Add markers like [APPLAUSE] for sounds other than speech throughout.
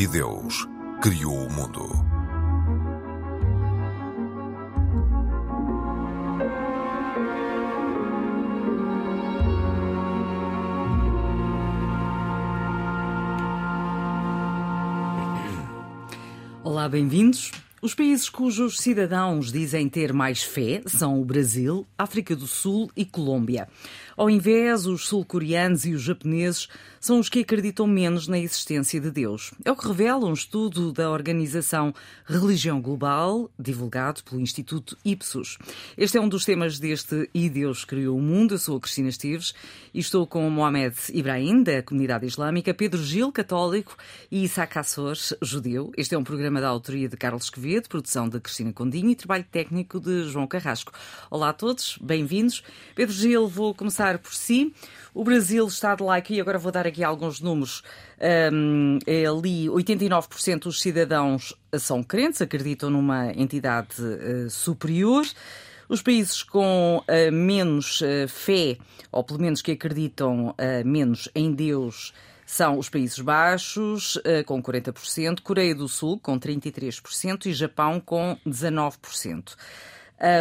E Deus criou o mundo. Olá, bem-vindos. Os países cujos cidadãos dizem ter mais fé são o Brasil, África do Sul e Colômbia. Ao invés, os sul-coreanos e os japoneses são os que acreditam menos na existência de Deus. É o que revela um estudo da organização Religião Global, divulgado pelo Instituto Ipsos. Este é um dos temas deste E Deus Criou o Mundo. Eu sou a Cristina Esteves e estou com Mohamed Ibrahim, da comunidade islâmica, Pedro Gil, católico, e Isaac Assor, judeu. Este é um programa da autoria de Carlos Quevedo, produção de Cristina Condinho e trabalho técnico de João Carrasco. Olá a todos, bem-vindos. Pedro Gil, vou começar por si. O Brasil está de like, e agora vou dar aqui alguns números. Um, ali 89% dos cidadãos são crentes, acreditam numa entidade uh, superior. Os países com uh, menos uh, fé, ou pelo menos que acreditam menos em Deus, são os Países Baixos, com 40%, Coreia do Sul, com 33% e Japão, com 19%.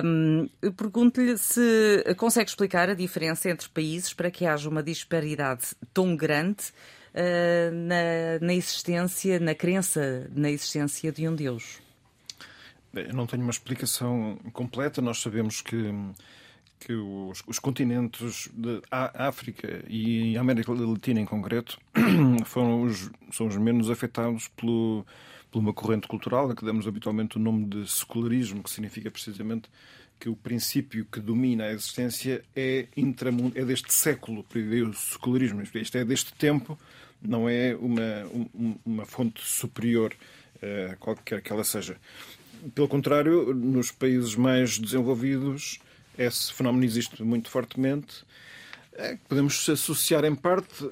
Um, Pergunto-lhe se consegue explicar a diferença entre países para que haja uma disparidade tão grande uh, na, na existência, na crença na existência de um Deus. Eu não tenho uma explicação completa. Nós sabemos que que os, os, continentes de África e América Latina em concreto [CLEARS THROAT] foram os, são os menos afetados pelo, por uma corrente cultural a que damos habitualmente o nome de secularismo, que significa precisamente que o princípio que domina a existência é, intramundo, é deste século, o secularismo, isto é deste tempo, não é uma, uma fonte superior, uh, qualquer que ela seja. Pelo contrário, nos países mais desenvolvidos, esse fenómeno existe muito fortemente é, podemos associar em parte,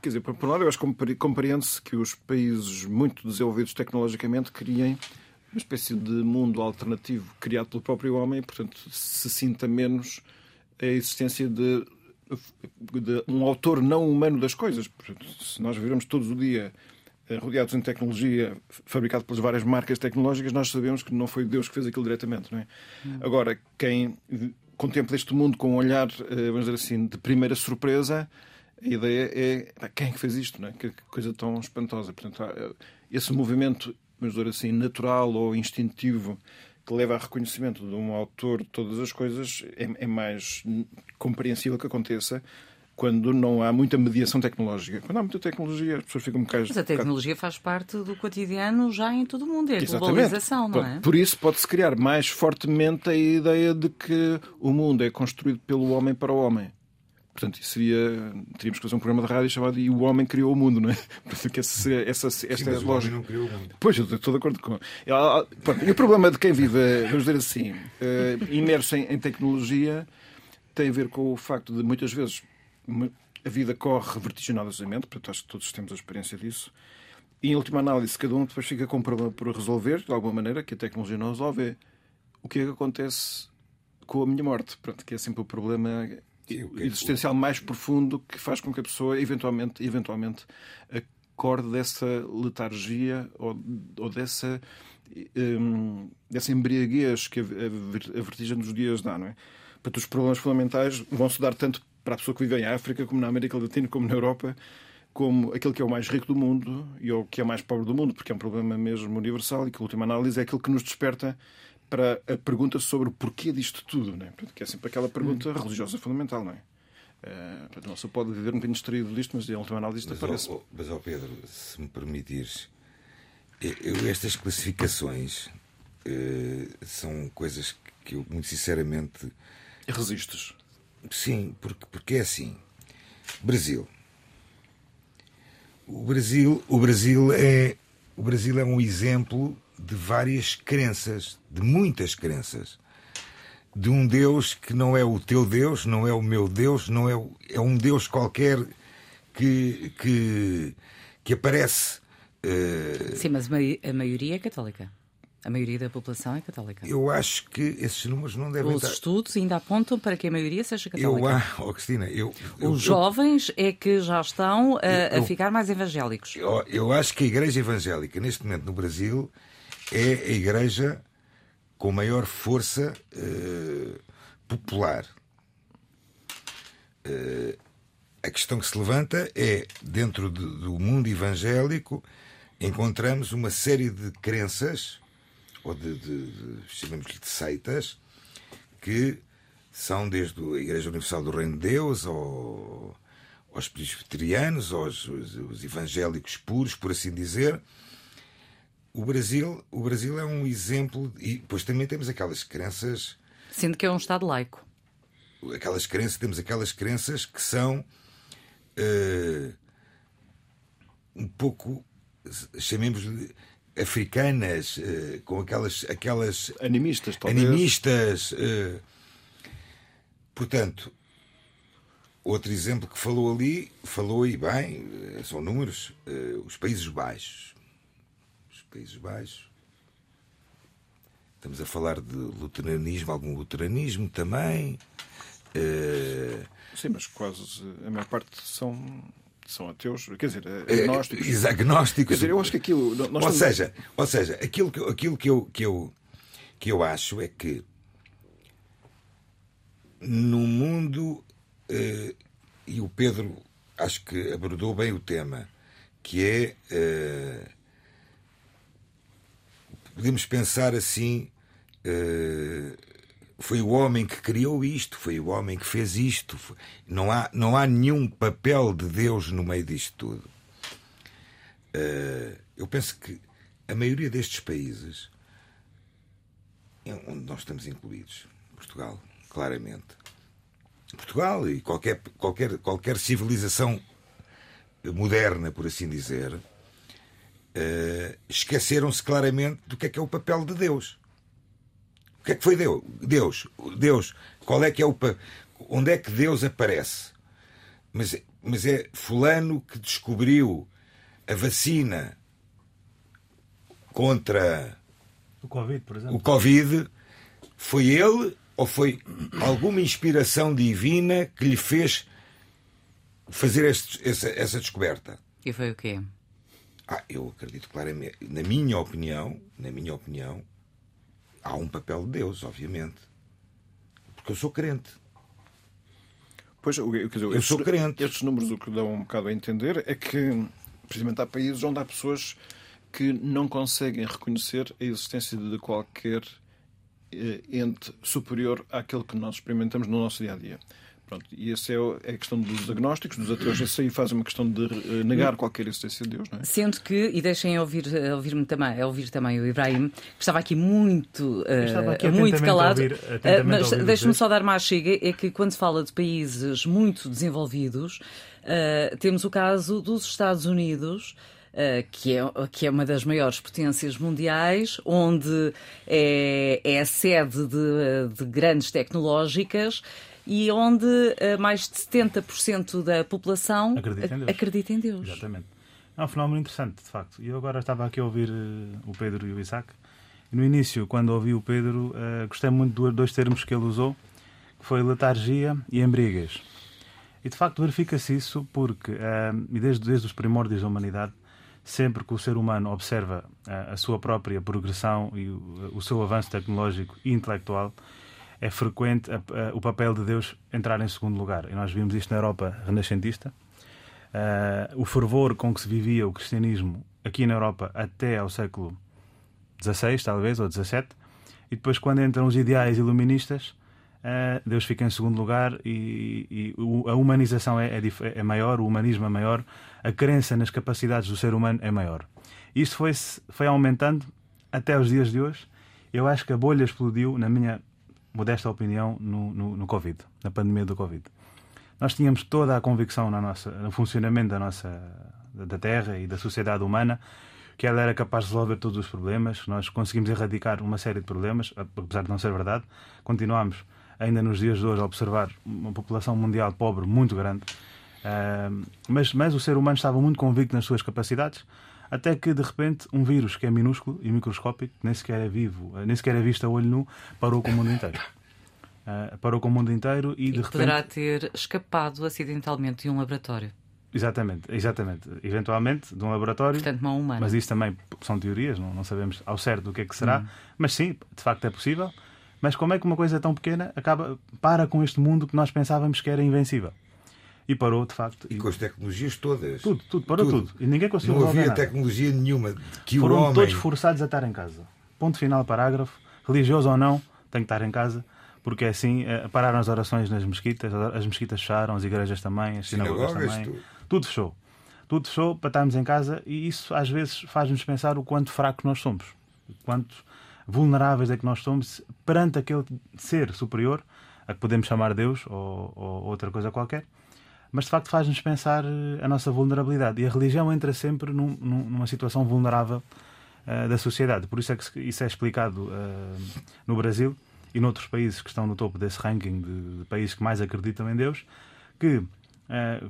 quer dizer, por um lado, eu acho que compreende-se que os países muito desenvolvidos tecnologicamente criem uma espécie de mundo alternativo criado pelo próprio homem e, portanto, se sinta menos a existência de, de um autor não humano das coisas. Portanto, se nós vivemos todos o dia eh, rodeados em tecnologia fabricada pelas várias marcas tecnológicas, nós sabemos que não foi Deus que fez aquilo diretamente. Não é? Hum. Agora, quem contempla este mundo com um olhar, eh, vamos dizer assim, de primeira surpresa, a ideia é quem é que fez isto, não é? que coisa tão espantosa. Portanto, eh, esse movimento, vamos dizer assim, natural ou instintivo que leva a reconhecimento de um autor de todas as coisas é, é mais compreensível que aconteça quando não há muita mediação tecnológica. Quando há muita tecnologia, as pessoas ficam um bocado. Mas a tecnologia faz parte do cotidiano já em todo o mundo, é a Exatamente. globalização, não é? Por isso pode-se criar mais fortemente a ideia de que o mundo é construído pelo homem para o homem. Portanto, isso seria. Teríamos que fazer um programa de rádio chamado E o Homem Criou o Mundo, não é? [LAUGHS] Portanto, essa, essa, esta Sim, é a lógica. não criou o mundo. Pois, eu estou de acordo com. E o problema de quem vive, vamos dizer assim, eh, imerso em, em tecnologia, tem a ver com o facto de muitas vezes a vida corre vertiginosamente, portanto acho que todos temos a experiência disso. E em última análise, cada um depois fica com um problema por resolver, de alguma maneira, que a tecnologia não resolve. O que é que acontece com a minha morte? Pronto, que é sempre o problema Sim, o é existencial mais profundo que faz com que a pessoa eventualmente, eventualmente acorde dessa letargia ou, ou dessa, um, dessa embriaguez que a, a, a vertigem dos dias dá, não é? Portanto, os problemas fundamentais vão se dar tanto para a pessoa que vive em África, como na América Latina, como na Europa, como aquele que é o mais rico do mundo e o que é mais pobre do mundo, porque é um problema mesmo universal e que, a última análise, é aquilo que nos desperta para a pergunta sobre o porquê disto tudo, não é? que é sempre aquela pergunta hum. religiosa fundamental, não é? Uh, não se pode viver um bocadinho distraído disto, mas em última análise isto mas, aparece. Oh, mas, ó Pedro, se me permitires, eu, estas classificações uh, são coisas que eu, muito sinceramente. Resistes? Sim, porque, porque é assim. Brasil. O Brasil, o Brasil é o Brasil é um exemplo de várias crenças, de muitas crenças, de um Deus que não é o teu Deus, não é o meu Deus, não é é um Deus qualquer que que que aparece. Uh... Sim, mas a maioria é católica. A maioria da população é católica. Eu acho que esses números não devem Os estar. estudos ainda apontam para que a maioria seja católica. Eu, ah, [LAUGHS] oh, Cristina, eu, eu, Os jovens é que já estão a, a eu- ficar mais evangélicos. eu, eu acho que a Igreja Evangélica, neste momento no Brasil, é a igreja com maior força eh, popular. Eh, a questão que se levanta é, dentro de- do mundo evangélico, encontramos uma série de crenças, ou de, de, de de seitas, que são desde a Igreja Universal do Reino de Deus ao, aos presbiterianos, aos os, os evangélicos puros, por assim dizer. O Brasil, o Brasil é um exemplo, e depois também temos aquelas crenças Sendo que é um Estado laico. aquelas crenças, temos aquelas crenças que são eh, um pouco, chamemos-lhe africanas, eh, com aquelas, aquelas Animistas, talvez. animistas. eh. Portanto, outro exemplo que falou ali, falou e bem, eh, são números, os Países Baixos. Os Países Baixos. Estamos a falar de luteranismo, algum luteranismo também. Sim, mas quase a maior parte são, são ateus, quer dizer, eh, agnósticos. exa- agnósticos. Quer dizer, eu acho que aquilo. Ou estamos- seja, ou seja, aquilo, que, aquilo que, eu, que, eu, que eu acho é que no mundo, eh, e o Pedro acho que abordou bem o tema, que é. eh, podemos pensar assim. eh, foi o homem que criou isto, foi o homem que fez isto. Não há, não há nenhum papel de Deus no meio disto tudo. Eh, eu penso que a maioria destes países onde nós estamos incluídos, Portugal, claramente. Portugal e qualquer, qualquer, qualquer civilização moderna, por assim dizer, eh, esqueceram-se claramente do que é que é o papel de Deus. O que é que foi Deus? Deus, Deus, qual é que é o onde é que Deus aparece? Mas, mas é fulano que descobriu a vacina contra O Covid, por exemplo. o Covid, foi ele ou foi alguma inspiração divina que lhe fez fazer este- essa, essa descoberta? E foi o quê? Ah, eu acredito claramente, na minha opinião, na minha opinião, há um papel de Deus, obviamente. Porque eu sou crente. Pois, dizer, Eu estes- sou crente. Estes números o que dão um bocado a entender é que, precisamente, há países onde há pessoas que não conseguem reconhecer a existência de qualquer eh, ente superior àquele que nós experimentamos no nosso dia a dia. Pronto, e essa é é a questão dos agnósticos, dos ateus. Isso aí faz uma questão de eh, negar qualquer existência de Deus, não é? Sendo que, e deixem ouvir, eh, ouvir-me também, ouvir também o Ibrahim, que estava aqui muito, eh, estava aqui muito calado. ouvir- mas deixe-me só dar mais chega, é que quando se fala de países muito desenvolvidos, temos o caso dos Estados Unidos. eh, que, é, que é uma das maiores potências mundiais, onde é, é a sede de, de grandes tecnológicas e onde eh, mais de 70% da população Acredita em Deus. acredita em Deus. Exatamente. É um fenómeno interessante, de facto. E eu agora estava aqui a ouvir eh, o Pedro e o Isaac. E no início, quando ouvi o Pedro, eh, gostei muito de dois termos que ele usou, que foi letargia e embriaguez. E de facto verifica-se isso porque, e desde, desde os primórdios da humanidade, sempre que o ser humano observa a sua própria progressão e o seu avanço tecnológico e intelectual, é frequente a- a- o papel de Deus entrar em segundo lugar. E nós vimos isto na Europa renascentista. Eh, o fervor com que se vivia o cristianismo aqui na Europa até ao século XVI, talvez, ou XVII, e depois, quando entram os ideais iluministas, eh, Deus fica em segundo lugar e, e o- a humanização é, é dif- é maior, o humanismo é maior, a crença nas capacidades do ser humano é maior. Isto foi, foi aumentando até os dias de hoje. Eu acho que a bolha explodiu, na minha modesta opinião, no, no, no Covid, na pandemia do Covid. Nós tínhamos toda a convicção na nossa, no funcionamento da nossa da Terra e da sociedade humana que ela era capaz de resolver todos os problemas. Nós conseguimos erradicar uma série de problemas, apesar de não ser verdade. Continuamos ainda nos dias de hoje a observar uma população mundial pobre muito grande. Ah, mas, mas o ser humano estava muito convicto nas suas capacidades. Até que, de repente, um vírus que é minúsculo e microscópico, nem sequer é vivo, nem sequer é visto a olho nu, parou com o mundo inteiro. Uh, [LAUGHS] parou com o mundo inteiro e, e de repente. Poderá ter escapado acidentalmente de um laboratório. Exatamente, exatamente. Eventualmente, de um laboratório. Portanto, mão humana. Mas isso também são teorias, não, não sabemos ao certo o que é que será. Hum. Mas sim, de facto é possível. Mas como é que uma coisa tão pequena acaba para com este mundo que nós pensávamos que era invencível? E parou, de facto. E com as tecnologias todas. Tudo, tudo, parou tudo. tudo. E ninguém conseguiu Não havia nada. tecnologia nenhuma que Foram o homem... todos forçados a estar em casa. Ponto final, parágrafo. Religioso ou não, tem que estar em casa. Porque é assim, eh, pararam as orações nas mesquitas, as mesquitas fecharam, as igrejas também, as sinagogas, sinagogas também. Tudo. tudo fechou. Tudo fechou para estarmos em casa e isso às vezes faz-nos pensar o quanto fracos nós somos. Quanto vulneráveis é que nós somos perante aquele ser superior, a que podemos chamar Deus ou, ou outra coisa qualquer, mas de facto faz-nos pensar eh, a nossa vulnerabilidade. E a religião entra sempre num, numa situação vulnerável uh, da sociedade. Por isso é que isso é explicado uh, no Brasil e noutros países que estão no topo desse ranking de, de países que mais acreditam em Deus, que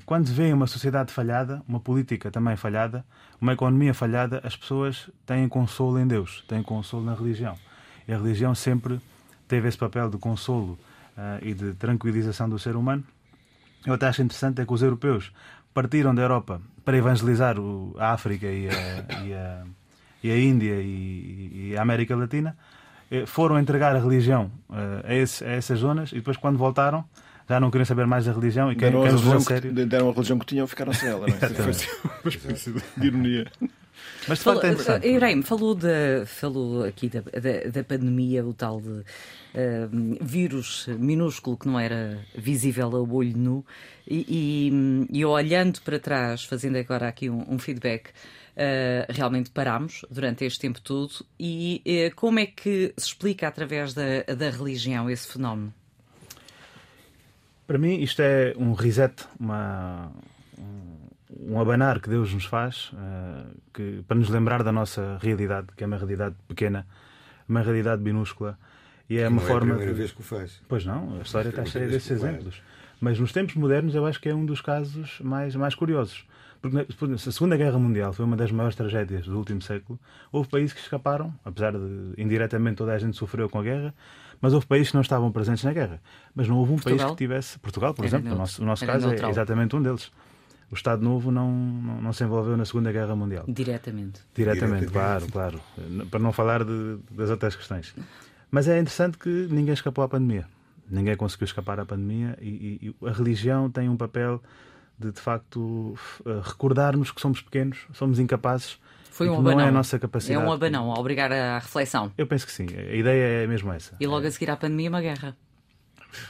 quando vêem uma sociedade falhada, uma política também falhada, uma economia falhada, as pessoas têm consolo em Deus, têm consolo na religião. E a religião sempre teve esse papel de consolo uh, e de tranquilização do ser humano. Eu até acho interessante é que os europeus partiram da Europa para evangelizar o, a África e a, e a, e a Índia e, e, a América Latina, eh, foram entregar a religião uh, a, esse, a essas zonas e depois, quando voltaram, já não queriam saber mais da religião e quem, deram, quem a religião sério... que, deram a religião que tinham ficaram sem ela. Não é? Foi uma espécie de ironia. Mas de facto é interessante. Ibrahim, falou, de, falou aqui da, da, da pandemia, o tal de uh, vírus minúsculo que não era visível ao olho nu, e, e, e olhando para trás, fazendo agora aqui um, um feedback, uh, realmente parámos durante este tempo todo. E uh, como é que se explica através da, da religião esse fenómeno? Para mim, isto é um reset, uma, um, um abanar que Deus nos faz uh, que, para nos lembrar da nossa realidade, que é uma realidade pequena, uma realidade minúscula. E é uma não forma. É a primeira de... vez que o faz. Pois não, a história está cheia desses exemplos. Mas nos tempos modernos, eu acho que é um dos casos mais, mais curiosos. Porque a Segunda Guerra Mundial foi uma das maiores tragédias do último século. Houve países que escaparam, apesar de indiretamente toda a gente sofreu com a guerra, mas houve países que não estavam presentes na guerra. Mas não houve um Portugal? país que tivesse. Portugal, por Era exemplo, o nosso, o nosso caso é neutral. é exatamente um deles. O Estado Novo não, não, não, se envolveu na Segunda Guerra Mundial. Diretamente. Diretamente, claro, claro. Para não falar de, das outras questões. Mas é interessante que ninguém escapou à pandemia. Ninguém conseguiu escapar à pandemia e, e a religião tem um papel de, de facto, recordar-nos que somos pequenos, somos incapazes foi um abanão. Não é a nossa capacidade. É um abanão, a obrigar à reflexão. Eu penso que sim. A ideia é mesmo essa. E logo a seguir à pandemia, uma guerra.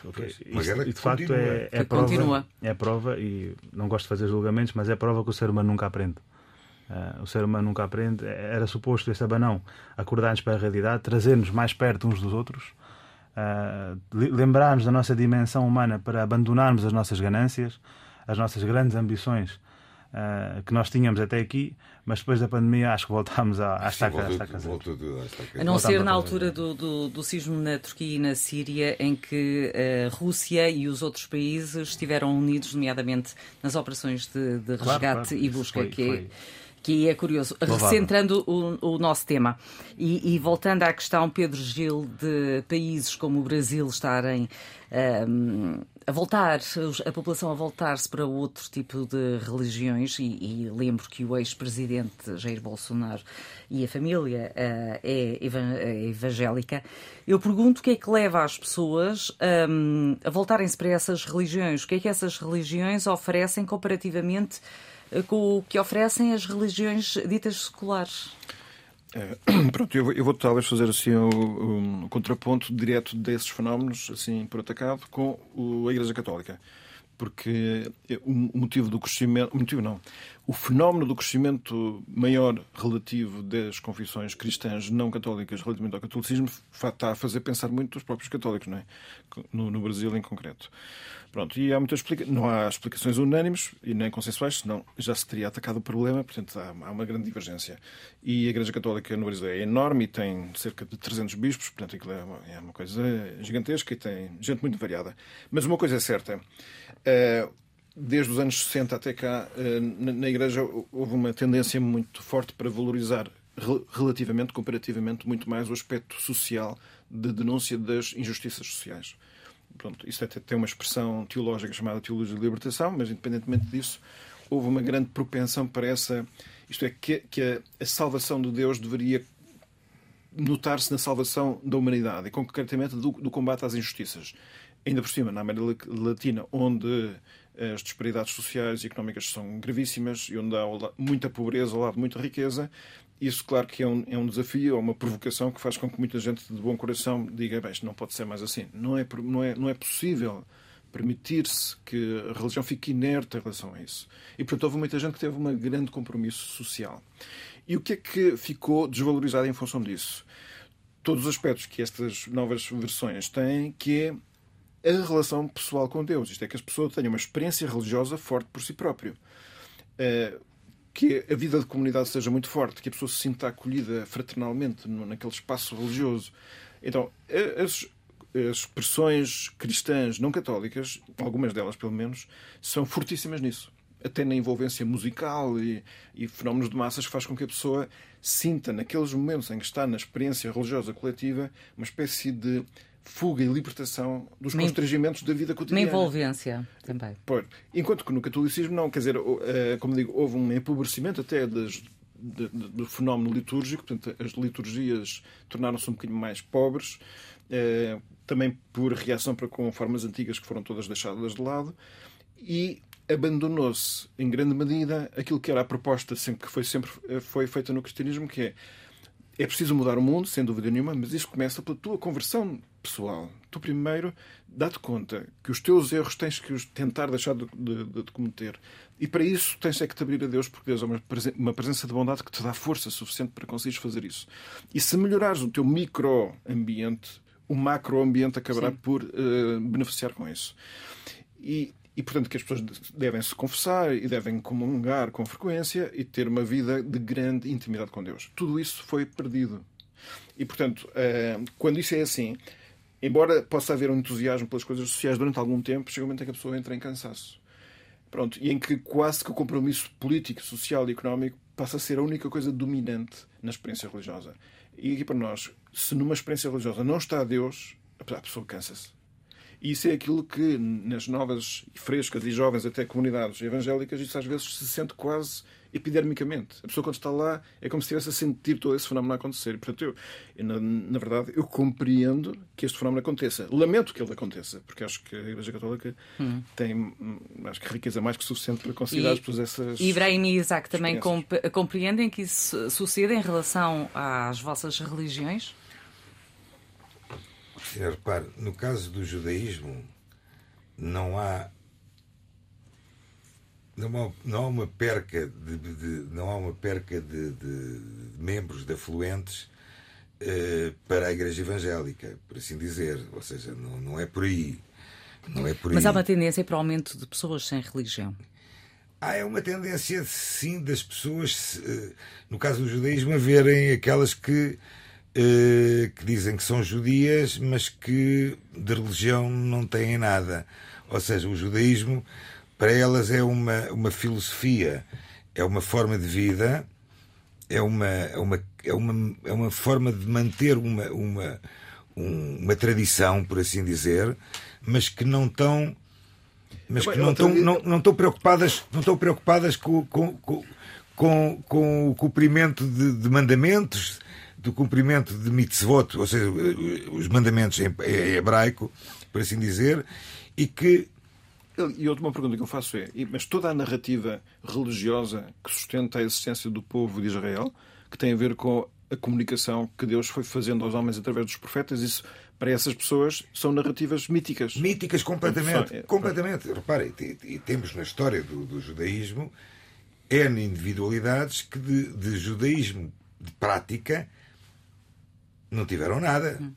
Okay. E de facto é, é, prova, continua. é prova, e não gosto de fazer julgamentos, mas é prova que o ser humano nunca aprende. Uh, o ser humano nunca aprende. Era suposto esse abanão acordar-nos para a realidade, trazer-nos mais perto uns dos outros, uh, lembrar-nos da nossa dimensão humana para abandonarmos as nossas ganâncias, as nossas grandes ambições uh, que nós tínhamos até aqui, mas depois da pandemia acho que voltámos à, à estaca, voltou, à estaca voltou, A não ser na altura do, do, do sismo na Turquia e na Síria, em que a Rússia e os outros países estiveram unidos, nomeadamente nas operações de, de resgate claro, claro. e busca, foi, que é foi que é curioso. Louvável. Recentrando o, o, nosso tema e, e, voltando à questão, Pedro Gil, de países como o Brasil estarem um, a voltar, a população a voltar-se para outro tipo de religiões, e, e lembro que o ex-presidente Jair Bolsonaro e a família uh, é, evangélica. Eu pergunto o que é que leva as pessoas um, a voltarem-se para essas religiões? O que é que essas religiões oferecem comparativamente eh, com o que oferecem as religiões ditas seculares? É, [CLEARS THROAT] pronto, eu eu vou, talvez fazer assim um, contraponto direto desses fenómenos, assim por atacado, com o, a Igreja Católica. Porque o, o motivo do crescimento. O motivo não. O fenómeno do crescimento maior relativo das confissões cristãs não católicas relativamente ao catolicismo está a fazer pensar muito os próprios católicos, não é? No, no Brasil em concreto. Pronto, e há muitas explica... não há explicações unânimes e nem consensuais, senão já se teria atacado o problema, portanto há uma grande divergência. E a Igreja Católica no Brasil é enorme e tem cerca de 300 bispos, portanto aquilo é uma, é uma coisa gigantesca e tem gente muito variada. Mas uma coisa é certa, uh, desde os anos 60 até cá, eh, na Igreja houve uma tendência muito forte para valorizar relativamente, comparativamente, muito mais o aspecto social de denúncia das injustiças sociais. Pronto, isso até tem uma expressão teológica chamada teologia de libertação, mas independentemente disso, houve uma grande propensão para essa. Isto é, que, que a, a salvação de Deus deveria notar-se na salvação da humanidade e concretamente do, do, combate às injustiças. Ainda por cima, na América Latina, onde as disparidades sociais e económicas são gravíssimas e onde há muita pobreza ao lado de muita riqueza, isso, claro, que é um, é um desafio, é uma provocação que faz com que muita gente de bom coração diga: bem, isto não pode ser mais assim. Não é, não é, não é possível permitir-se que a religião fique inerte em relação a isso. E, portanto, houve muita gente que teve um grande compromisso social. E o que é que ficou desvalorizado em função disso? Todos os aspectos que estas novas versões têm, que é a relação pessoal com Deus. Isto é, que as pessoas tenham uma experiência religiosa forte por si próprio. Uh, que a vida de comunidade seja muito forte, que a pessoa se sinta acolhida fraternalmente naquele espaço religioso. Então, as, as expressões cristãs não católicas, algumas delas pelo menos, são fortíssimas nisso. Até na envolvência musical e, e fenómenos de massas que faz com que a pessoa sinta, naqueles momentos em que está na experiência religiosa coletiva, uma espécie de fuga e libertação dos constrangimentos da vida cotidiana. Na envolvência também. Pois. Enquanto que no catolicismo não, quer dizer, eh, como digo, houve um empobrecimento até das, do fenómeno litúrgico, portanto, as liturgias tornaram-se um bocadinho mais pobres, eh, também por reação para com formas antigas que foram todas deixadas de lado, e abandonou-se, em grande medida, aquilo que era a proposta sempre, que foi sempre eh, foi feita no cristianismo, que é é preciso mudar o mundo, sem dúvida nenhuma, mas isso começa pela tua conversão pessoal. Tu primeiro dá-te conta que os teus erros tens que os tentar deixar de, de, de, cometer. E para isso tens é que te abrir a Deus, porque Deus é uma, uma presença de bondade que te dá força suficiente para conseguires fazer isso. E se melhorares o teu microambiente, o macroambiente acabará Sim. por uh, beneficiar com isso. E e, portanto, que as pessoas devem se confessar e devem comungar com frequência e ter uma vida de grande intimidade com Deus. Tudo isso foi perdido. E, portanto, eh, quando isso é assim, embora possa haver um entusiasmo pelas coisas sociais durante algum tempo, chega um momento em que a pessoa entra em cansaço. Pronto, e em que quase que o compromisso político, social e económico passa a ser a única coisa dominante na experiência religiosa. E aqui para nós, se numa experiência religiosa não está Deus, a pessoa cansa-se. E isso é aquilo que nas novas, frescas e jovens até comunidades evangélicas, isso às vezes se sente quase epidermicamente. A pessoa quando está lá é como se estivesse a sentir todo esse fenómeno a acontecer. Portanto, eu, eu na, na, verdade, eu compreendo que este fenómeno aconteça. Lamento que ele aconteça, porque acho que a Igreja Católica hum. tem, hum, acho que riqueza mais que suficiente para considerar e, essas... Ibrahim e Isaac também comp compreendem que isso suceda em relação às vossas religiões? Repare, no caso do judaísmo, não há. Não há, não há uma perca de, de não há uma perca de, de, de membros de afluentes eh, para a igreja evangélica, por assim dizer. Ou seja, não, não é por aí. Não é por Mas aí. há uma tendência para o aumento de pessoas sem religião. Há é uma tendência, sim, das pessoas, eh, no caso do judaísmo, a verem aquelas que que dizem que são judias, mas que de religião não têm nada. Ou seja, o judaísmo para elas é uma, uma filosofia, é uma forma de vida, é uma, é uma, é uma, é uma forma de manter uma, uma, uma tradição, por assim dizer, mas que não estão mas que não estão, não, não estão preocupadas, não estão preocupadas com, com, com, com, com o cumprimento de, de mandamentos, do cumprimento de mitzvot, ou seja, os mandamentos em, hebraico, por assim dizer, e que. E outra pergunta que eu faço é: mas toda a narrativa religiosa que sustenta a existência do povo de Israel, que tem a ver com a comunicação que Deus foi fazendo aos homens através dos profetas, isso para essas pessoas são narrativas míticas. Míticas completamente. É, completamente. Reparem, e temos na história do, do judaísmo N individualidades que de, de judaísmo de prática não tiveram nada. Hum.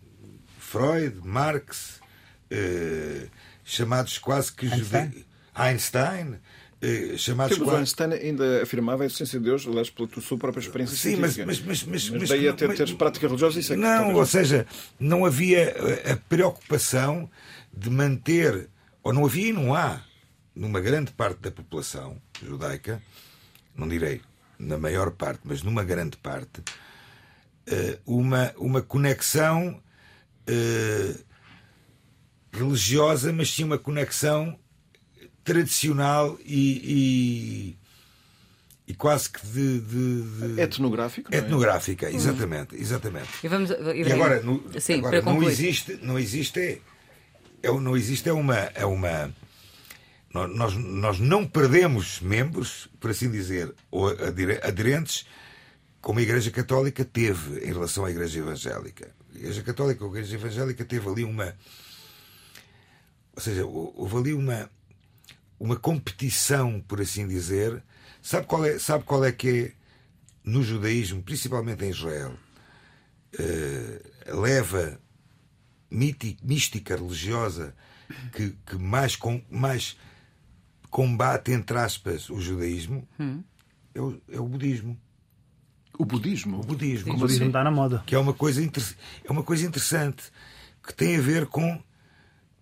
Freud, Marx, eh, chamados quase que Einstein, jude... Einstein eh, chamados quase... Einstein ainda afirmava a essência de Deus, aliás, pela sua própria experiência Sim, mas, mas, mas, mas, mas, daí a ter, mas, ter prática religiosa, isso é Não, ou seja, não havia a preocupação de manter, ou não havia e não há, numa grande parte da população judaica, não direi na maior parte, mas numa grande parte, eh, uma, uma conexão eh, religiosa, mas sim uma conexão tradicional e, e, e quase que de, de, de... etnográfico. Não é? Etnográfica, exatamente, exatamente. E, vamos, E agora, no- Sim, agora para não concluir. existe, não existe é, é, não existe é uma é uma nó- nós, nós não perdemos membros, por assim dizer, ou adere- aderentes como a Igreja Católica teve em relação à Igreja Evangélica. A Igreja Católica ou a Igreja Evangélica teve ali uma ou seja, hou- houve ali uma uma competição, por assim dizer. Sabe qual é, sabe qual é que é no judaísmo, principalmente em Israel, a leva mística religiosa que, que mais, com, mais combate, entre aspas, o judaísmo é, o, é o budismo. O budismo. O budismo. O budismo está na moda. Que é uma coisa, inter- é uma coisa interessante que tem a ver com,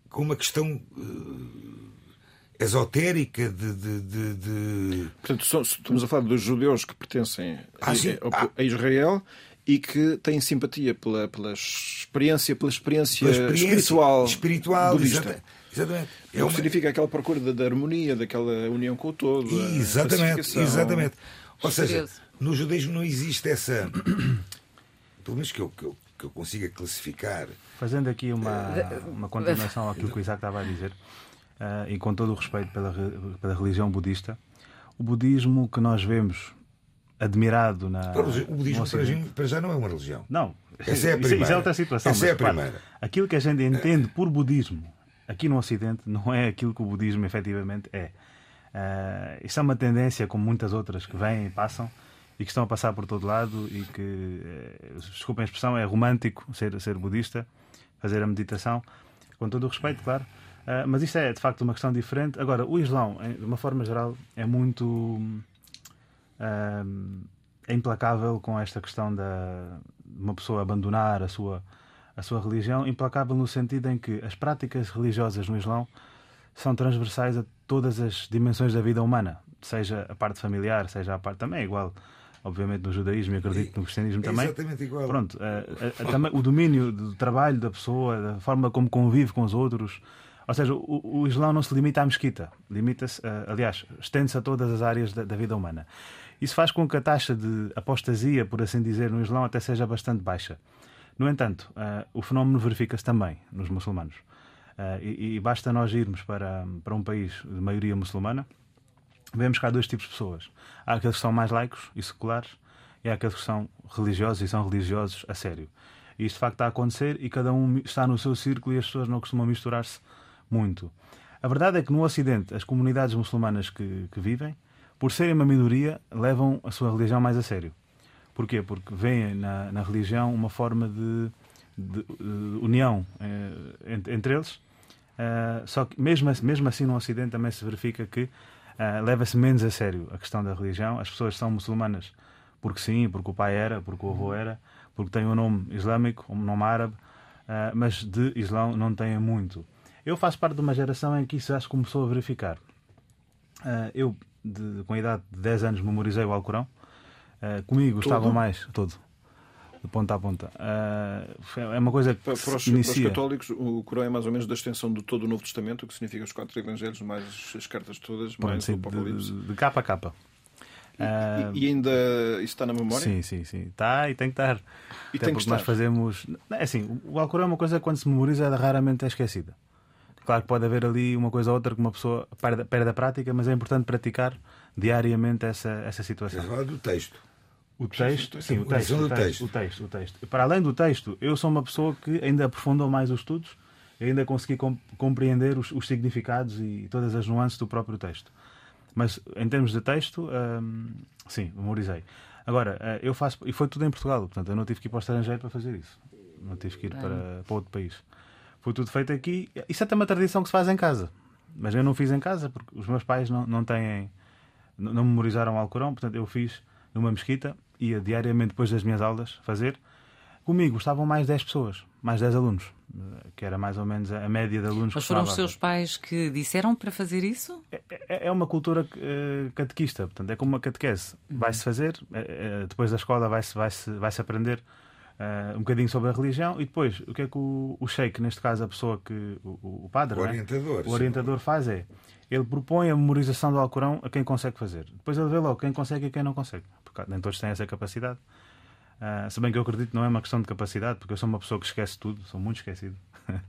com uma questão eh, esotérica de, de, de- de- Portanto, só- estamos a falar dos judeus que pertencem a, Ah, a- a Israel e que têm simpatia pela, pela experiência, pela experiência, pela experiência espiritual, espiritual budista. exata- exatamente. É uma- que significa aquela procura da, da harmonia, daquela união com o todo. Exatamente, exatamente. Ou seja, Curioso. No judaísmo não existe essa. [CLEARS THROAT] Pelo menos que eu, que eu, que eu consiga classificar. Fazendo aqui uma, uma continuação àquilo que o Isaac estava a dizer, ah, e com todo o respeito pela, pela religião budista, o budismo que nós vemos admirado na. o budismo para, Ocidente- gente- para já não é uma religião. Não, Essa é a isso, isso primeira. é outra situação. Essa mas, é a primeira. aquilo que a gente entende por budismo aqui no Ocidente não é aquilo que o budismo efetivamente é. Ah, isso é uma tendência, como muitas outras que vêm e passam e que estão a passar por todo lado e que, eh, desculpem a expressão, é romântico ser, ser budista, fazer a meditação, com todo o respeito, claro. Ah, mas isto é de facto uma questão diferente. Agora, o Islão, de uma forma geral, é muito hum, é implacável com esta questão da de uma pessoa abandonar a sua a sua religião, implacável no sentido em que as práticas religiosas no Islão são transversais a todas as dimensões da vida humana, seja a parte familiar, seja a parte também é igual, obviamente no judaísmo e acredito no cristianismo É também. exatamente igual. Pronto, eh, eh, também o domínio do trabalho da pessoa, da forma como convive com os outros. Ou seja, o, o Islão não se limita à mesquita, limita-se, eh, aliás, estende-se a todas as áreas da, da vida humana. Isso faz com que a taxa de apostasia, por assim dizer, no Islão até seja bastante baixa. No entanto, eh, o fenómeno verifica-se também nos muçulmanos. Eh, e, e basta nós irmos para, para um país de maioria muçulmana, vemos que há dois tipos de pessoas. Há aqueles que são mais laicos e seculares e há aqueles que são religiosos e são religiosos a sério. E isto de facto está a acontecer e cada um está no seu círculo e as pessoas não costumam misturar-se muito. A verdade é que no Ocidente, as comunidades muçulmanas que, que vivem, por serem uma minoria, levam a sua religião mais a sério. Porquê? Porque veem na, na religião uma forma de, de, de união eh, entre, entre eles. Eh, só que mesmo, mesmo assim no Ocidente também se verifica que eh, leva-se menos a sério a questão da religião. As pessoas são muçulmanas porque sim, porque o pai era, porque o avô era, porque tem um nome islâmico, um nome árabe, eh, mas de Islão não têm muito. Eu faço parte de uma geração em que isso já se começou a verificar. Eh, eu, de- com a idade de 10 anos, memorizei o Alcorão. Eh, comigo estavam mais, todo, de ponta a ponta. Eh, é uma coisa que Para, os, para os católicos, o Corão é mais ou menos da extensão de todo o Novo Testamento, o que significa os quatro evangelhos, mais as cartas todas, Pronto, mais sim, o Apocalipse. de, de capa a capa. Ah, E, e ainda isso está na memória? Sim, sim, sim. Está e tem que estar. E Até tem que estar. nós fazemos. É assim, o Alcorão é uma coisa que quando se memoriza raramente é esquecida. Claro que pode haver ali uma coisa ou outra que uma pessoa perde, perde a prática, mas é importante praticar diariamente essa, essa situação. falar do texto. O texto, sim, o texto, o texto, o texto, o texto. Para além do texto, eu sou uma pessoa que ainda aprofundou mais os estudos, e ainda consegui com- compreender os, os significados e todas as nuances do próprio texto. Mas em termos de texto, hum, sim, memorizei. Agora, eh, eu faço, e foi tudo em Portugal, portanto eu não tive que ir para o estrangeiro para fazer isso. Não tive que ir para, para outro país. Foi tudo feito aqui. Isso é até uma tradição que se faz em casa. Mas eu não fiz em casa porque os meus pais não, não têm. Não não memorizaram o Alcorão, portanto eu fiz numa mesquita, ia diariamente depois das minhas aulas fazer. Comigo estavam mais 10 pessoas, mais 10 alunos, que era mais ou menos a média de alunos Mas foram os seus pais que disseram para fazer isso? É, é uma cultura eh, catequista, portanto, é como uma catequese. Vai-se fazer, eh, eh, depois da escola vai-se vai -se, vai -se aprender eh, um bocadinho sobre a religião e depois o que é que o, o sheik, neste caso a pessoa que. o, o padre, O é? orientador, o sim. orientador faz é. Ele propõe a memorização do Alcorão a quem consegue fazer. Depois ele vê logo quem consegue e quem não consegue. Porque nem todos têm essa capacidade. Ah, se bem que eu acredito que não é uma questão de capacidade, porque eu sou uma pessoa que esquece tudo, sou muito esquecido. [LAUGHS]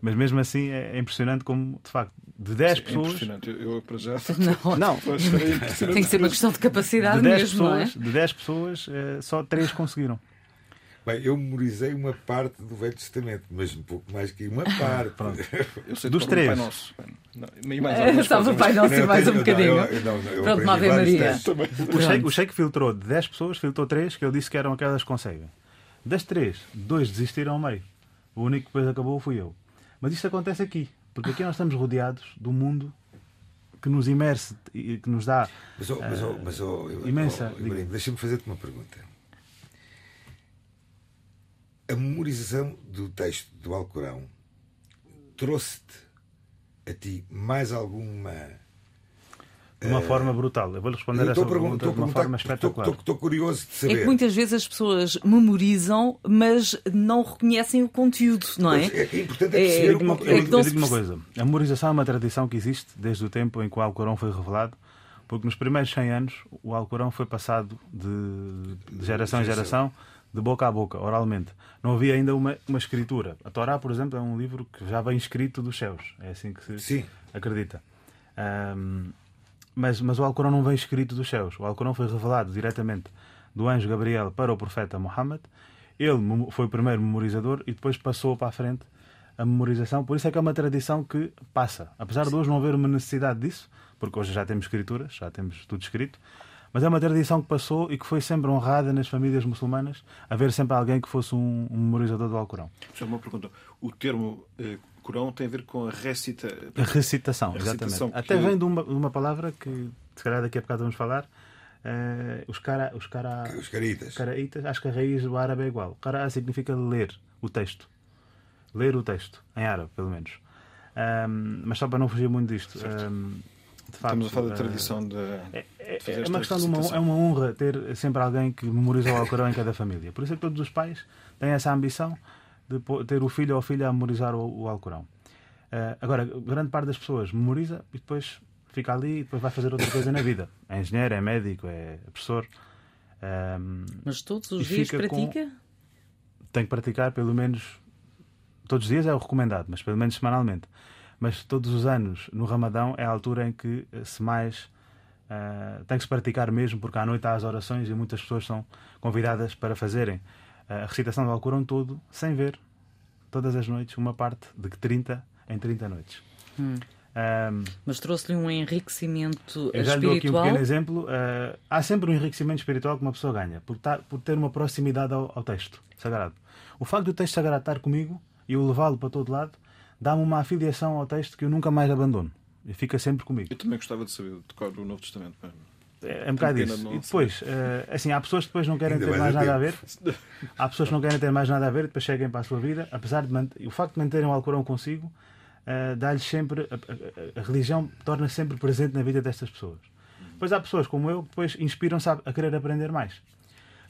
Mas mesmo assim é é impressionante como, de facto, de 10 É pessoas. impressionante. Eu, eu, para já. [LAUGHS] Não. Não, é. Tem que ser uma questão de capacidade de 10 mesmo, não é? pessoas, de 10 pessoas eh, só 3 conseguiram. Bem, eu memorizei uma parte do Velho Testamento, mas um pouco mais que uma parte. [LAUGHS] Eu sei Dos o três. Pai Nosso. Não, e mais É, algumas o Pai Nosso e mais um eu- bocadinho. eu- eu Pronto, Ave Maria. O Sheik, o Sheik filtrou de 10 pessoas, filtrou 3, que ele disse que eram aquelas que conseguem. Das 3, 2 desistiram ao meio. O único que depois acabou fui eu. Mas isto acontece aqui, porque aqui nós estamos rodeados do mundo que nos imerse e que nos dá. Mas, oh, mas, oh, mas oh, eu- imensa, oh, deixa-me fazer-te uma pergunta. A memorização do texto do Alcorão trouxe-te a ti mais alguma. De uma forma brutal. Eu vou-lhe responder Eu essa pergunta de uma forma espetacular. estou- curioso de É saber. que muitas vezes as pessoas memorizam, mas não reconhecem o conteúdo, não é? Pois, é que é importante é É- perceber Eu uma, eu É não eu se digo uma coisa: a memorização é uma tradição que existe desde o tempo em que o Alcorão foi revelado, porque nos primeiros 100 anos o Alcorão foi passado de, de geração em geração, de boca a boca, oralmente. Não havia ainda uma, uma escritura. A Torá, por exemplo, é um livro que já vem escrito dos céus. É assim que se Sim. acredita. Ahm, mas, mas o Alcorão não vem escrito dos céus. O Alcorão foi revelado diretamente do anjo Gabriel para o profeta Muhammad. Ele foi o primeiro memorizador e depois passou para a frente a memorização. Por isso é que é uma tradição que passa. Apesar de hoje não haver uma necessidade disso, porque hoje já temos escrituras, já temos tudo escrito, mas é uma tradição que passou e que foi sempre honrada nas famílias muçulmanas, haver sempre alguém que fosse um, um memorizador do Alcorão. Já uma pergunta. O termo eh, Corão tem a ver com a recita. A recitação, A exatamente. recitação Até que- vem de uma, de uma palavra que, se calhar daqui a bocado vamos falar, eh, os, cara, os, cara, Os caritas. caraítas, acho que a raiz do árabe é igual. Cara significa ler o texto. Ler o texto, em árabe, pelo menos. Ahm, mas só para não fugir muito disto. de facto, Estamos a falar da eh, tradição de. é, é- fazer é esta uma questão de uma, é uma honra ter sempre alguém que memoriza o Alcorão em cada família. Por isso é que todos os pais têm essa ambição de ter o filho ou a filha a memorizar o, o Alcorão. Eh, agora, grande parte das pessoas memoriza e depois fica ali e depois vai fazer outra coisa na vida. É engenheiro, é médico, é professor. Ahm, Mas todos os dias fica com- pratica? tem que praticar pelo menos todos os dias é o recomendado, mas pelo menos semanalmente. Mas todos os anos no Ramadão é a altura em que eh, se mais ah, tem que se praticar mesmo, porque à noite há as orações e muitas pessoas são convidadas para fazerem a recitação do Alcorão todo sem ver todas as noites uma parte de 30 em 30 noites. Ahm, Mas trouxe-lhe um enriquecimento eu já lhe dou aqui um espiritual. pequeno exemplo. Ah, há sempre um enriquecimento espiritual que uma pessoa ganha, por, tá- por ter uma proximidade ao, ao texto sagrado. O facto do texto sagrado estar comigo e eu levá-lo para todo lado dá-me uma afiliação ao texto que eu nunca mais abandono. E fica sempre comigo. Eu também gostava de saber decorar o Novo Testamento. mas- É, é um bocado isso. de E depois, eh, assim, há pessoas que depois não querem Ainda ter mais nada a ver. tempo. Há pessoas que não querem ter mais nada a ver e depois cheguem para a sua vida. Apesar de manter, o facto de manterem o Alcorão consigo, eh, dá-lhes sempre. A, a- a- a religião torna -se sempre presente na vida destas pessoas. Depois há pessoas como eu que depois inspiram-se a, a querer aprender mais.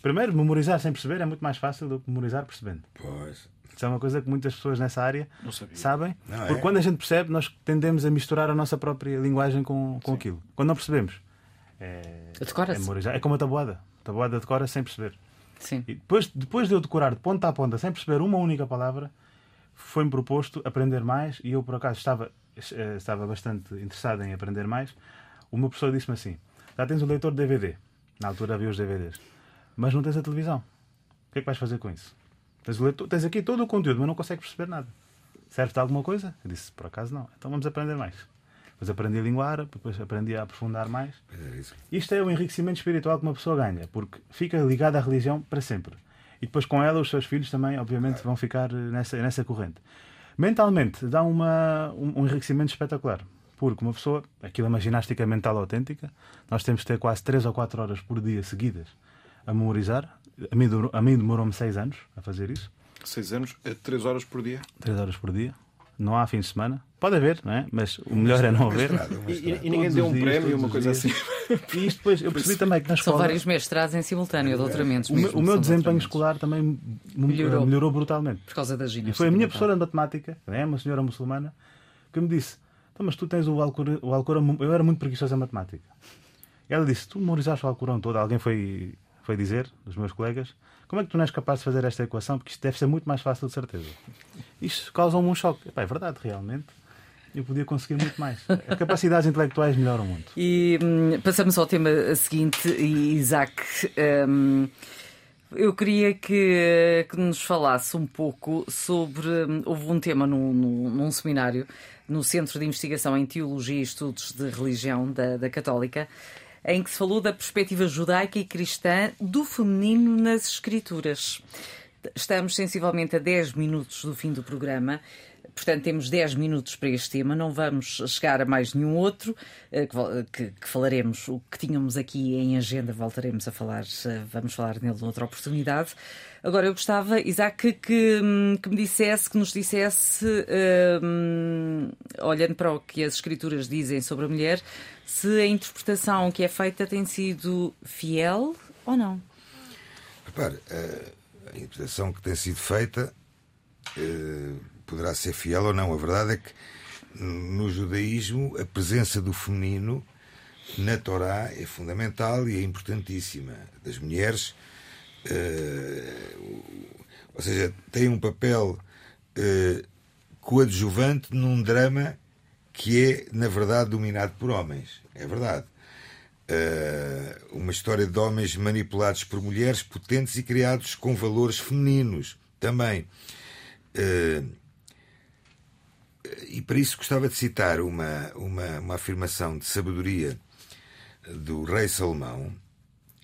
Primeiro, memorizar sem perceber é muito mais fácil do que memorizar percebendo. Pois. Isso é uma coisa que muitas pessoas nessa área Não sabia. sabem. Não, porque é? quando a gente percebe, nós tendemos a misturar a nossa própria linguagem com, com aquilo. Quando não percebemos, é, é memorizar. É como a tabuada. A tabuada decora sem perceber. Sim. E depois, depois de eu decorar de ponta a ponta, sem perceber uma única palavra, foi-me proposto aprender mais e eu, por acaso, estava, eh, estava bastante interessado em aprender mais. Uma pessoa disse-me assim: Já tens o leitor de DVD. Na altura havia os DVDs. Mas não tens a televisão. O que é que vais fazer com isso? Tens, tens aqui todo o conteúdo, mas não consegues perceber nada. Serve-te alguma coisa? Eu disse: Por acaso não. Então vamos aprender mais. Depois aprendi a língua árabe, depois aprendi a aprofundar mais. É isso. Isto é o enriquecimento espiritual que uma pessoa ganha, porque fica ligada à religião para sempre. E depois com ela os seus filhos também, obviamente, vão ficar eh, nessa, nessa corrente. Mentalmente dá uma, um, um enriquecimento espetacular. Porque uma pessoa, aquilo é uma ginástica mental autêntica, nós temos que ter quase 3 ou 4 horas por dia seguidas a memorizar. A mim, a mim demorou-me seis anos a fazer isso. Seis anos, é três horas por dia. Três horas por dia. Não há fim de semana. Pode haver, não é? Mas o melhor é não haver. Um E, e- e ninguém Todos deu um dias, prémio, uma coisa dias. assim. E isto depois, eu percebi também que na São escola. vários mestrados em simultâneo, doutoramentos O meu, mesmo, o meu desempenho escolar também Melhorou. melhorou. brutalmente. Por causa da E ginástica. foi a minha professora de matemática, é uma senhora muçulmana, que me disse: então, Mas tu tens o Alcorão. Eu era muito preguiçoso em matemática. E ela disse: Tu memorizaste o Alcorão todo. Alguém foi, foi dizer, dos meus colegas: Como é que tu não és capaz de fazer esta equação? Porque isto deve ser muito mais fácil, de certeza. Isto causa-me um choque. Epá, é verdade, realmente. Eu podia conseguir muito mais. As capacidades intelectuais melhoram muito. E hum, passamos ao tema seguinte, Isaac. hum, eu queria que, que nos falasse um pouco sobre. hum, Houve um tema num, num seminário no Centro de Investigação em Teologia e Estudos de Religião da, da Católica, em que se falou da perspectiva judaica e cristã do feminino nas Escrituras. Estamos sensivelmente a 10 minutos do fim do programa. Portanto, temos 10 minutos para este tema, não vamos chegar a mais nenhum outro, eh, que, que- falaremos, o que tínhamos aqui em agenda, voltaremos a falar, eh, vamos falar nele noutra oportunidade. Agora, eu gostava, Isaac, que, hum, que me dissesse, que nos dissesse, hum, olhando para o que as escrituras dizem sobre a mulher, se a interpretação que é feita tem sido fiel ou não. Repare, a, a interpretação que tem sido feita eh, poderá ser fiel ou não. A verdade é que no judaísmo a presença do feminino na Torá é fundamental e é importantíssima. Das mulheres, eh, ou seja, tem um papel eh, coadjuvante num drama que é, na verdade, dominado por homens. É verdade. Eh, uma história de homens manipulados por mulheres potentes e criados com valores femininos também. Eh, e para isso gostava de citar uma, uma, uma afirmação de sabedoria do rei Salomão,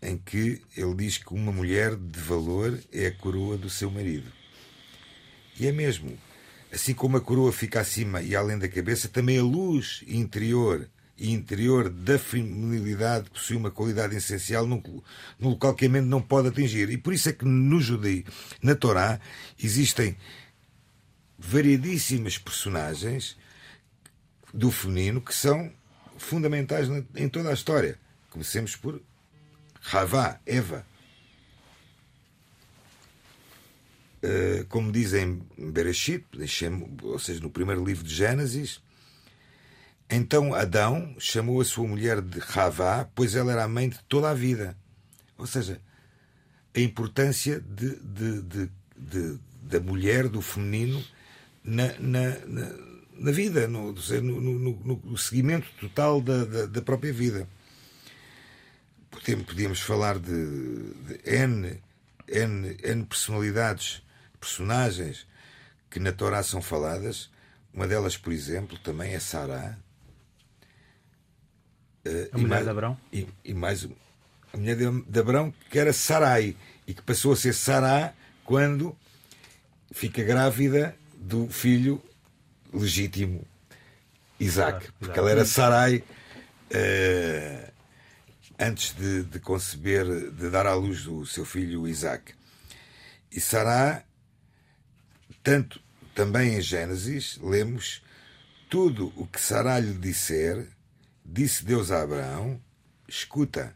em que ele diz que uma mulher de valor é a coroa do seu marido. E é mesmo. Assim como a coroa fica acima e além da cabeça, também a luz interior e interior da feminilidade possui uma qualidade essencial num, local que a mente não pode atingir. E por isso é que no judeu, na Torá, existem variedíssimas personagens do feminino que são fundamentais em toda a história. Comecemos por Havá, Eva. Eh, como dizem em Bereshit, ou seja, no primeiro livro de Gênesis, então Adão chamou a sua mulher de Havá, pois ela era a mãe de toda a vida. Ou seja, a importância de- de- de- da mulher, do feminino, na, na, na, na vida, no, no, no- no- seguimento total da, da, da própria vida. Podemos, podíamos falar de, de N, N, N personalidades, personagens que na Torá são faladas. Uma delas, por exemplo, também é Sará. Eh, A mulher mais- de Abrão? E, e mais a mulher de, de Abrão, que era Sarai, e que passou a ser Sará quando fica grávida do filho legítimo, Isaac. Porque ela era Sarai eh, antes de, de conceber, de dar à luz o seu filho Isaac. E Sará, tanto também em Gênesis, lemos tudo o que Sará lhe disser, disse Deus a Abraão, escuta.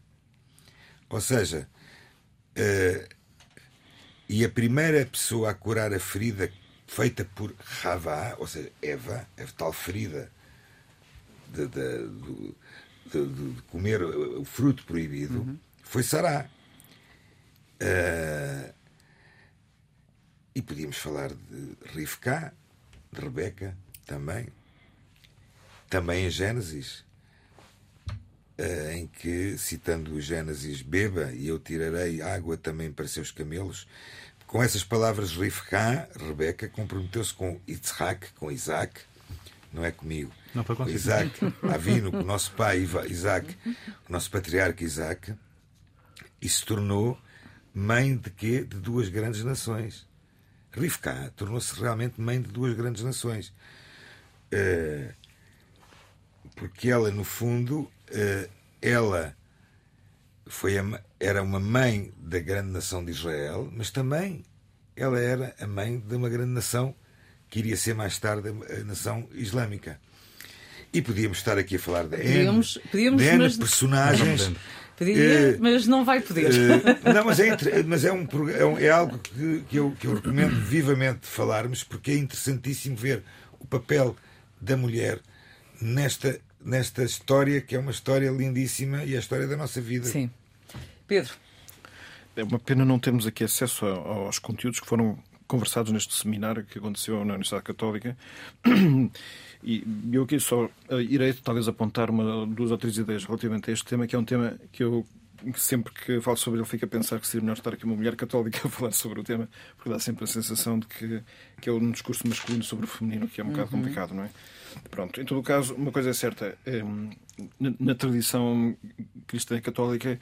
Ou seja, eh, e a primeira pessoa a curar a ferida feita por Havá, ou seja, Eva, a tal ferida de, de- de- de- comer o fruto proibido, foi Sará. Eh, e podíamos falar de Rivka, de Rebeca, também. Também em Gênesis, eh, em que, citando o Gênesis, beba e eu tirarei água também para seus camelos. Com essas palavras, Rivka, Rebeca, comprometeu-se com Isaac, com Isaac, não é comigo, Não foi com. Isaac, Avino, com o nosso pai Isaac, o nosso patriarca Isaac, e se tornou mãe de quê? De duas grandes nações. Rivka tornou-se realmente mãe de duas grandes nações. Eh, porque ela, no fundo, eh, ela foi a, era uma mãe da grande nação de Israel, mas também ela era a mãe de uma grande nação que iria ser mais tarde a nação islâmica. E podíamos estar aqui a falar de podíamos, N, podíamos, de N mas... personagens. Podia, uh, mas não vai poder. Uh, [LAUGHS] não, mas, é, mas é, um, é, um, é algo que, que, eu, que eu recomendo vivamente falarmos, porque é interessantíssimo ver o papel da mulher nesta, nesta história, que é uma história lindíssima e é a história da nossa vida. Sim. Pedro. É uma pena não termos aqui acesso aos conteúdos que foram conversados neste seminário que aconteceu na Universidade Católica. [CLEARS THROAT] E eu aqui só eh, irei talvez apontar uma, duas ou três ideias relativamente a este tema, que é um tema que eu sempre que falo sobre ele fico a pensar que seria melhor estar aqui uma mulher católica [LAUGHS] a falar sobre o tema, porque dá sempre a sensação de que, que é um discurso masculino sobre o feminino, que é um uhum. bocado complicado, não é? Pronto, em todo o caso, uma coisa é certa, é, na, tradição cristã católica,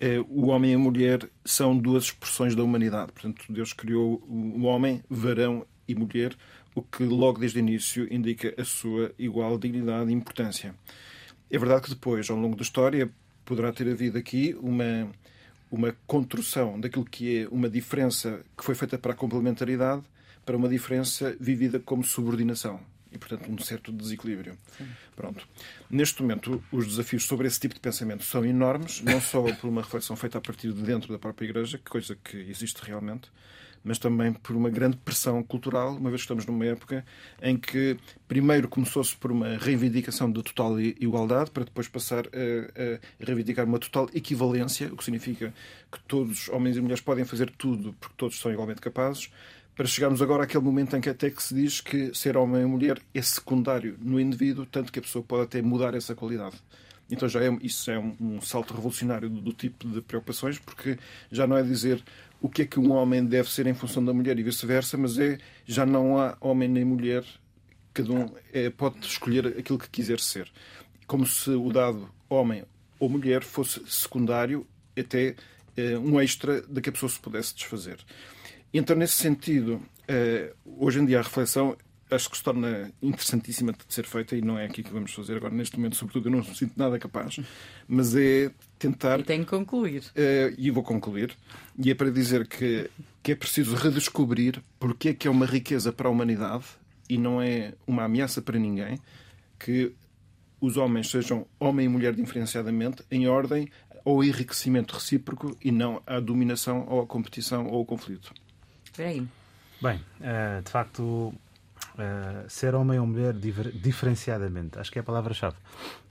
é, o homem e a mulher são duas expressões da humanidade. Portanto, Deus criou o homem, varão e mulher, o que logo desde o início indica a sua igual dignidade e importância. É verdade que depois, ao longo da história, poderá ter havido aqui uma, uma construção daquilo que é uma diferença que foi feita para a complementaridade para uma diferença vivida como subordinação e, portanto, um certo desequilíbrio. Sim. Pronto. Neste momento, os desafios sobre esse tipo de pensamento são enormes, não só [LAUGHS] por uma reflexão feita a partir de dentro da própria Igreja, que coisa que existe realmente, mas também por uma grande pressão cultural, uma vez que estamos numa época em que primeiro começou-se por uma reivindicação de total igualdade, para depois passar a, a reivindicar uma total equivalência, o que significa que todos, homens e mulheres, podem fazer tudo porque todos são igualmente capazes para chegarmos agora àquele momento em que até que se diz que ser homem ou mulher é secundário no indivíduo, tanto que a pessoa pode até mudar essa qualidade. Então já é, isso é um, um salto revolucionário do, do, tipo de preocupações, porque já não é dizer o que é que um homem deve ser em função da mulher e vice-versa, mas é já não há homem nem mulher, cada um é, pode escolher aquilo que quiser ser. Como se o dado homem ou mulher fosse secundário, até é, um extra de que a pessoa se pudesse desfazer. Então, nesse sentido, eh, hoje em dia a reflexão acho que se torna interessantíssima de ser feita e não é aqui que vamos fazer agora neste momento, sobretudo eu não me sinto nada capaz, mas é tentar... E tenho que concluir. Uh, e vou concluir. E é para dizer que, que é preciso redescobrir porque é que é uma riqueza para a humanidade e não é uma ameaça para ninguém que os homens sejam homem e mulher diferenciadamente em ordem ao enriquecimento recíproco e não à dominação ou à competição ou ao conflito. Bem, uh, de facto, uh, ser homem ou mulher diferenciadamente, acho que é a palavra-chave.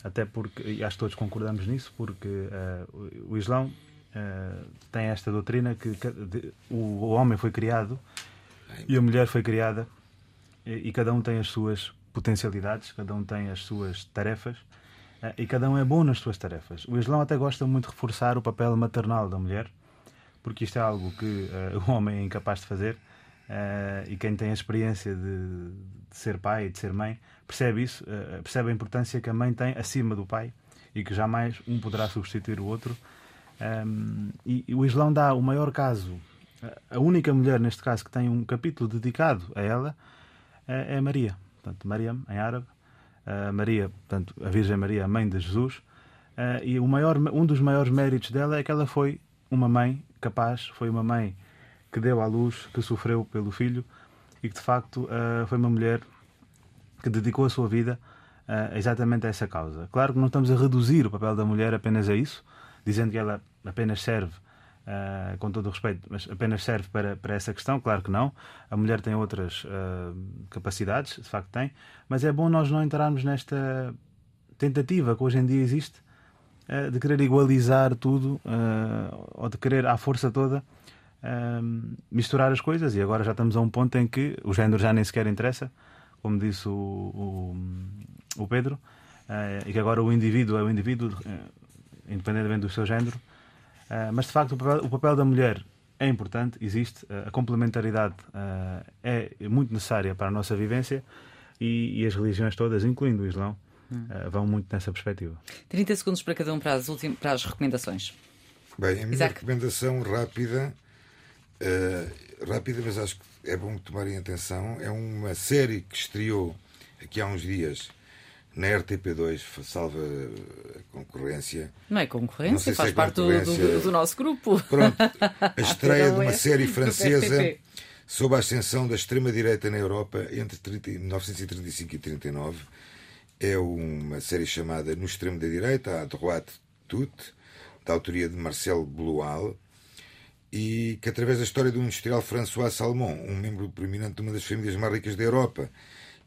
Até porque, e acho que todos concordamos nisso, porque uh, o, o Islão tem esta doutrina que o, o homem foi criado e a mulher foi criada e, e cada um tem as suas potencialidades, cada um tem as suas tarefas e cada um é bom nas suas tarefas. O Islão até gosta muito de reforçar o papel maternal da mulher porque isto é algo que uh, [LAUGHS] o homem é incapaz de fazer uh, e quem tem a experiência de, de, ser pai e de ser mãe percebe isso, uh, percebe a importância que a mãe tem acima do pai e que jamais um poderá substituir o outro. Um, ehm, e, e, o Islão dá o maior caso, a única mulher neste caso que tem um capítulo dedicado a ela é Maria, portanto, Mariam em árabe. Maria, portanto, a Virgem Maria, a mãe de Jesus, e o maior, um dos maiores méritos dela é que ela foi uma mãe capaz, foi uma mãe que deu à luz, que sofreu pelo filho e que de facto uh, foi uma mulher que dedicou a sua vida uh, exatamente a essa causa. Claro que não estamos a reduzir o papel da mulher apenas a isso, dizendo que ela apenas serve, uh, com todo o respeito, mas apenas serve para, para essa questão, claro que não. A mulher tem outras capacidades, de facto tem, mas é bom nós não entrarmos nesta tentativa que hoje em dia existe uh, de querer igualizar tudo uh, ou de querer à força toda uh, misturar as coisas e agora já estamos a um ponto em que o género já nem sequer interessa, como disse o, o, o Pedro, e que agora o indivíduo é o indivíduo, independentemente do seu género. mas de facto o papel, o papel, da mulher é importante, existe, a complementaridade é muito necessária para a nossa vivência e, e as religiões todas, incluindo o Islão, uh, vão muito nessa perspectiva. 30 segundos para cada um para as, últimas, para as recomendações. Bem, a minha Isaac. recomendação rápida, uh, rápida, mas acho que é bom tomarem atenção, é uma série que estreou aqui há uns dias na RTP2, salva a concorrência. Não é concorrência, Não sei se faz é parte do- concorrência. Do, do nosso grupo. Pronto, [LAUGHS] a estreia de não é uma série do francesa sob a ascensão da extrema-direita na Europa entre 30 e 1935 e 39. É uma série chamada No Extremo da Direita, à droite toute, da autoria de Marcel Bloal, e que através da história do industrial François Salmon, um membro prominente de uma das famílias mais ricas da Europa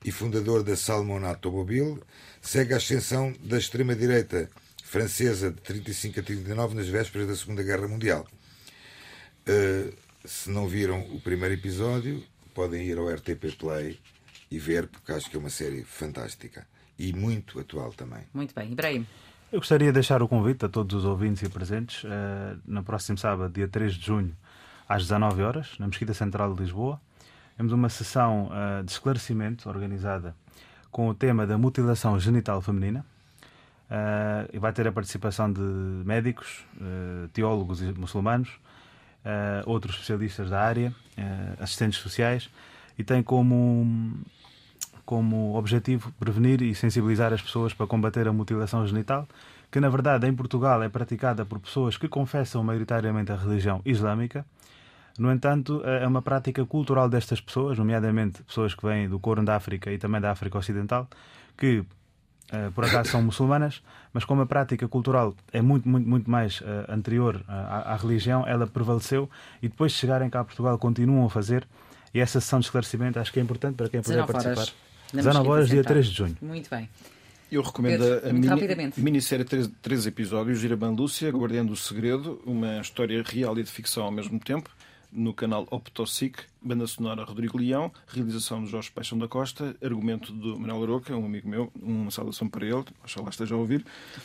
e fundador da Salmon Automobile, segue a ascensão da extrema-direita francesa de 35 a 39 nas vésperas da Segunda Guerra Mundial. Uh, se não viram o primeiro episódio, podem ir ao RTP Play e ver, porque acho que é uma série fantástica e muito atual também. Muito bem, Ibrahim. Eu gostaria de deixar o convite a todos os ouvintes e presentes eh, no próximo sábado, dia 3 de junho, às 19 horas, na Mesquita Central de Lisboa. Temos uma sessão eh, de esclarecimento organizada com o tema da mutilação genital feminina. Eh, e vai ter a participação de médicos, eh, teólogos e muçulmanos, eh, outros especialistas da área, assistentes sociais, e tem como como objetivo prevenir e sensibilizar as pessoas para combater a mutilação genital, que na verdade em Portugal é praticada por pessoas que confessam maioritariamente a religião islâmica. No entanto, é uma prática cultural destas pessoas, nomeadamente pessoas que vêm do Corno da África e também da África Ocidental, que eh, por acaso são muçulmanas, mas como a prática cultural é muito, muito, muito mais eh, anterior à, à religião, ela prevaleceu e depois de chegarem cá a Portugal continuam a fazer. E essa sessão de esclarecimento acho que é importante para quem puder 19 horas. Participar. na 19 Mesquita horas, dia Central. 3 de junho. Muito bem. Eu recomendo Pedro, a mini, minissérie de três, três episódios, Irmã Lúcia, Guardiã do Segredo, uma história real e de ficção ao mesmo tempo, no canal Optosic, banda sonora Rodrigo Leão, realização de Jorge Paixão da Costa, argumento do Manuel Aroca, um amigo meu, uma saudação para ele, oxalá esteja a ouvir,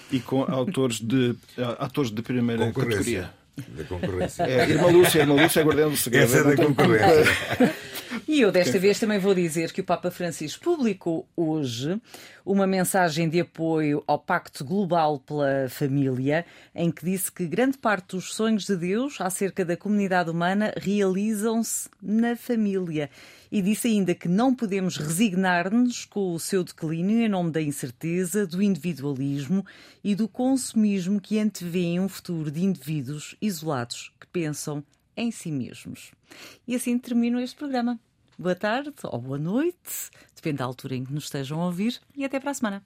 e com [LAUGHS] autores de, atores de primeira categoria. Da concorrência. É, Irmã Lúcia, Irmã Lúcia, Guardiã do Segredo. Essa é da concorrência. E eu desta vez também vou dizer que o Papa Francisco publicou hoje uma mensagem de apoio ao Pacto Global pela Família, em que disse que grande parte dos sonhos de Deus acerca da comunidade humana realizam-se na família. E disse ainda que não podemos resignar-nos com o seu declínio em nome da incerteza, do individualismo e do consumismo que antevêem um futuro de indivíduos isolados que pensam em si mesmos. E assim termino este programa. Boa tarde ou boa noite, depende da altura em que nos estejam a ouvir, e até para a semana.